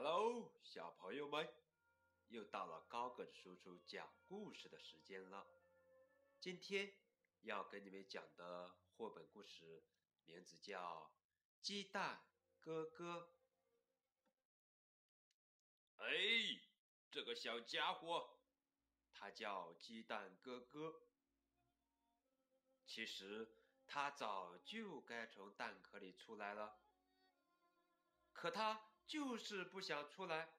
Hello，小朋友们，又到了高个子叔叔讲故事的时间了。今天要给你们讲的绘本故事名字叫《鸡蛋哥哥》。哎，这个小家伙，他叫鸡蛋哥哥。其实他早就该从蛋壳里出来了，可他。就是不想出来。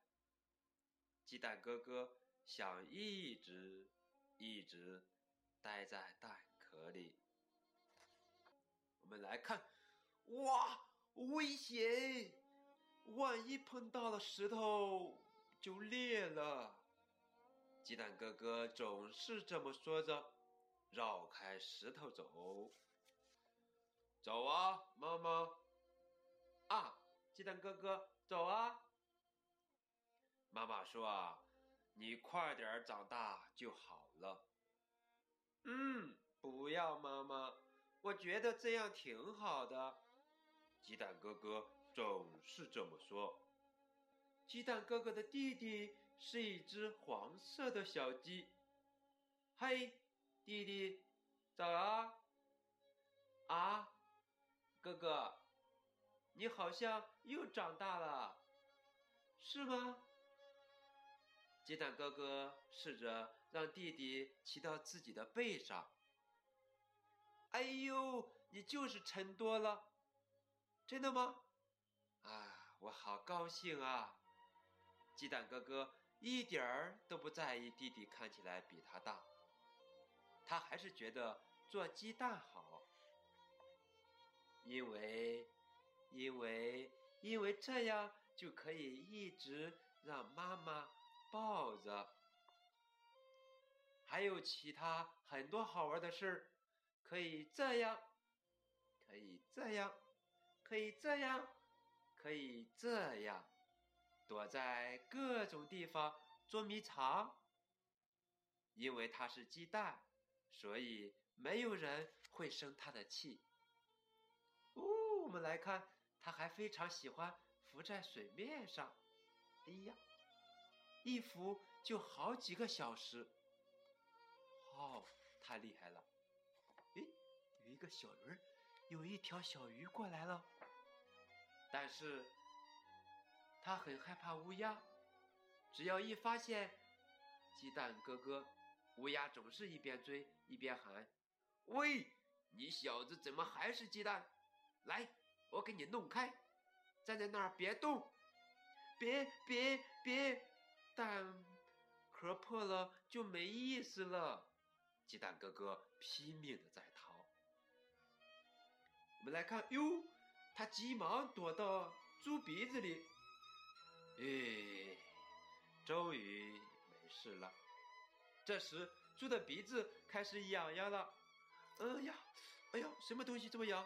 鸡蛋哥哥想一直一直待在蛋壳里。我们来看，哇，危险！万一碰到了石头就裂了。鸡蛋哥哥总是这么说着，绕开石头走。走啊，妈妈！啊，鸡蛋哥哥。走啊！妈妈说啊，你快点长大就好了。嗯，不要妈妈，我觉得这样挺好的。鸡蛋哥哥总是这么说。鸡蛋哥哥的弟弟是一只黄色的小鸡。嘿，弟弟，早啊！啊，哥哥。你好像又长大了，是吗？鸡蛋哥哥试着让弟弟骑到自己的背上。哎呦，你就是沉多了，真的吗？啊，我好高兴啊！鸡蛋哥哥一点儿都不在意弟弟看起来比他大，他还是觉得做鸡蛋好，因为。因为，因为这样就可以一直让妈妈抱着。还有其他很多好玩的事儿，可以这样，可以这样，可以这样，可以这样，躲在各种地方捉迷藏。因为它是鸡蛋，所以没有人会生它的气。哦，我们来看。他还非常喜欢浮在水面上，哎呀，一浮就好几个小时，哦，太厉害了！哎，有一个小鱼儿，有一条小鱼过来了，但是他很害怕乌鸦，只要一发现鸡蛋哥哥，乌鸦总是一边追一边喊：“喂，你小子怎么还是鸡蛋？来！”我给你弄开，站在那儿别动，别别别，蛋壳破了就没意思了。鸡蛋哥哥拼命的在逃。我们来看，哟，他急忙躲到猪鼻子里，哎，终于没事了。这时，猪的鼻子开始痒痒了。哎呀，哎呀，什么东西这么痒？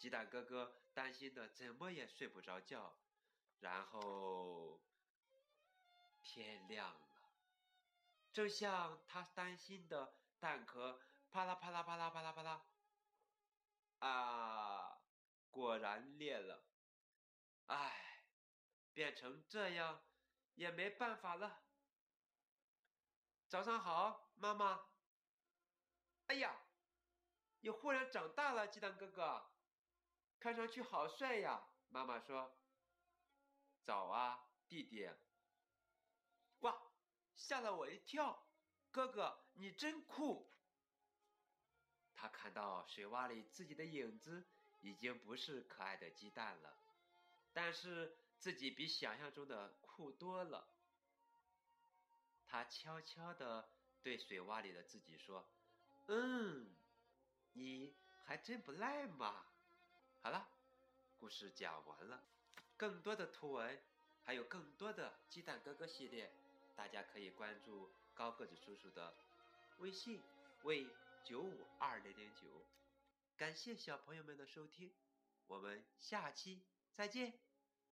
鸡蛋哥哥担心的怎么也睡不着觉，然后天亮了，正像他担心的蛋壳啪啦啪啦啪啦啪啦啪啦，啊，果然裂了，唉，变成这样也没办法了。早上好，妈妈。哎呀，你忽然长大了，鸡蛋哥哥。看上去好帅呀！妈妈说：“早啊，弟弟。”哇，吓了我一跳！哥哥，你真酷！他看到水洼里自己的影子，已经不是可爱的鸡蛋了，但是自己比想象中的酷多了。他悄悄地对水洼里的自己说：“嗯，你还真不赖嘛。”好了，故事讲完了。更多的图文，还有更多的鸡蛋哥哥系列，大家可以关注高个子叔叔的微信为九五二零零九。感谢小朋友们的收听，我们下期再见。